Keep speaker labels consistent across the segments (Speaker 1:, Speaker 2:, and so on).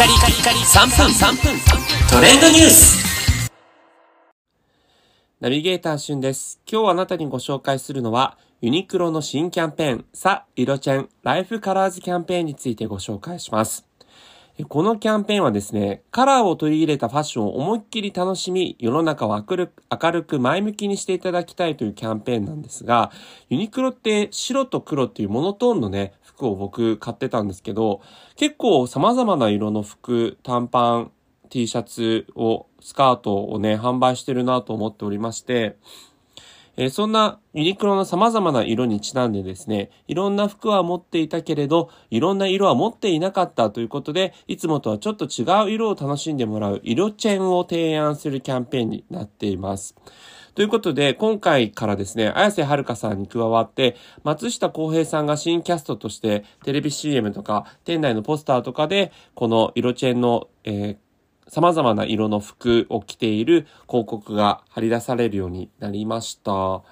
Speaker 1: カリカリカリ3分3分トレンドニュース
Speaker 2: ナビゲーターしゅんです。今日あなたにご紹介するのは、ユニクロの新キャンペーン、さ、色チェン、ライフカラーズキャンペーンについてご紹介します。このキャンペーンはですね、カラーを取り入れたファッションを思いっきり楽しみ、世の中を明るく前向きにしていただきたいというキャンペーンなんですが、ユニクロって白と黒っていうモノトーンのね、服を僕買ってたんですけど、結構様々な色の服、短パン、T シャツを、スカートをね、販売してるなと思っておりまして、えーそんなユニクロの様々な色にちなんでですね、いろんな服は持っていたけれど、いろんな色は持っていなかったということで、いつもとはちょっと違う色を楽しんでもらう色チェーンを提案するキャンペーンになっています。ということで、今回からですね、綾瀬はるかさんに加わって、松下洸平さんが新キャストとして、テレビ CM とか、店内のポスターとかで、この色チェーンの、えー様々な色の服を着ている広告が貼り出されるようになりました。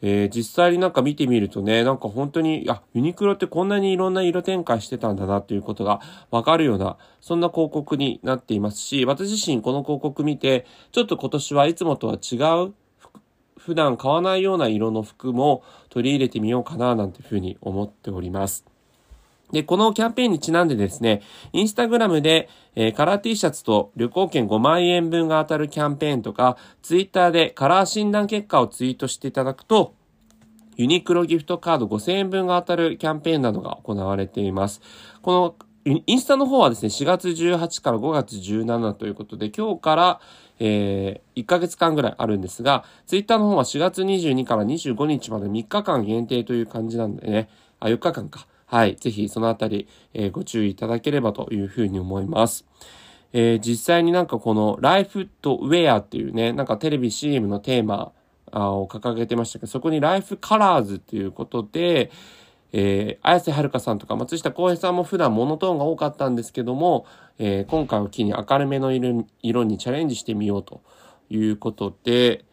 Speaker 2: えー実際になんか見てみるとね、なんか本当に、あ、ユニクロってこんなにいろんな色展開してたんだなっていうことがわかるような、そんな広告になっていますし、私自身この広告見て、ちょっと今年はいつもとは違う普段買わないような色の服も取り入れてみようかななんていうふうに思っております。で、このキャンペーンにちなんでですね、インスタグラムで、えーカラー T シャツと旅行券5万円分が当たるキャンペーンとか、ツイッターでカラー診断結果をツイートしていただくと、ユニクロギフトカード5000円分が当たるキャンペーンなどが行われています。このインスタの方はですね、4月18から5月17ということで、今日から、えー1ヶ月間ぐらいあるんですが、ツイッターの方は4月22から25日まで3日間限定という感じなんでね、あ、4日間か。はい。ぜひそのあたり、えご注意いただければというふうに思います。えー実際になんかこのライフとウェアっていうね、なんかテレビ CM のテーマを掲げてましたけど、そこにライフカラーズっていうことで、えー、綾瀬はるかさんとか松下洸平さんも普段モノトーンが多かったんですけども、えー今回を機に明るめの色にチャレンジしてみようということで、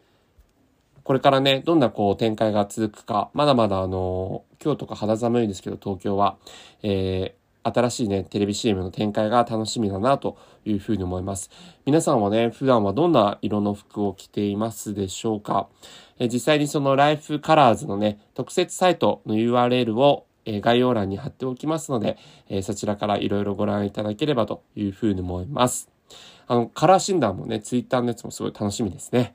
Speaker 2: これからね、どんなこう展開が続くか、まだまだあの、今日とか肌寒いんですけど、東京は、えー新しいね、テレビ CM の展開が楽しみだなというふうに思います。皆さんはね、普段はどんな色の服を着ていますでしょうか？え実際にそのライフカラーズのね、特設サイトの URL をえ概要欄に貼っておきますので、えそちらからいろいろご覧いただければというふうに思います。あの、カラー診断もね、ツイッターのやつもすごい楽しみですね。